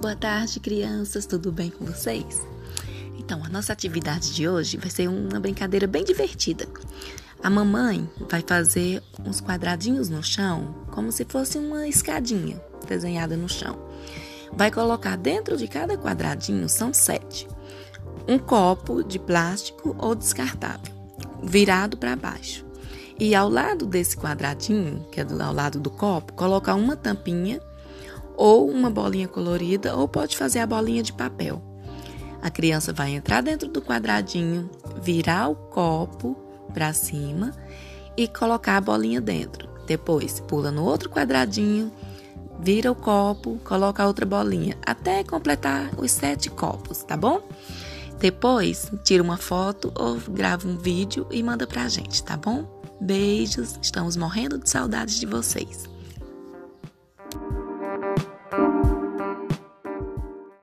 Boa tarde, crianças, tudo bem com vocês? Então, a nossa atividade de hoje vai ser uma brincadeira bem divertida. A mamãe vai fazer uns quadradinhos no chão, como se fosse uma escadinha desenhada no chão. Vai colocar dentro de cada quadradinho, são sete, um copo de plástico ou descartável, virado para baixo. E ao lado desse quadradinho, que é ao lado do copo, colocar uma tampinha ou uma bolinha colorida, ou pode fazer a bolinha de papel. A criança vai entrar dentro do quadradinho, virar o copo para cima e colocar a bolinha dentro. Depois, pula no outro quadradinho, vira o copo, coloca outra bolinha, até completar os sete copos, tá bom? Depois, tira uma foto ou grava um vídeo e manda pra gente, tá bom? Beijos, estamos morrendo de saudades de vocês.